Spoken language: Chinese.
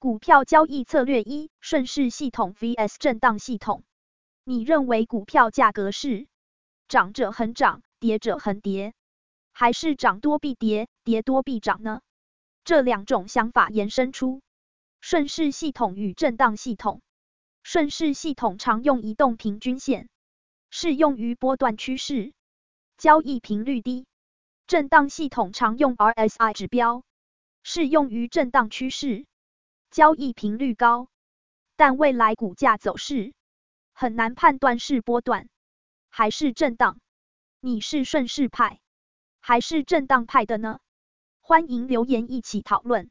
股票交易策略一：顺势系统 vs 震荡系统。你认为股票价格是涨者恒涨，跌者恒跌，还是涨多必跌，跌多必涨呢？这两种想法延伸出顺势系统与震荡系统。顺势系统常用移动平均线，适用于波段趋势，交易频率低；震荡系统常用 RSI 指标，适用于震荡趋势。交易频率高，但未来股价走势很难判断是波段还是震荡。你是顺势派还是震荡派的呢？欢迎留言一起讨论。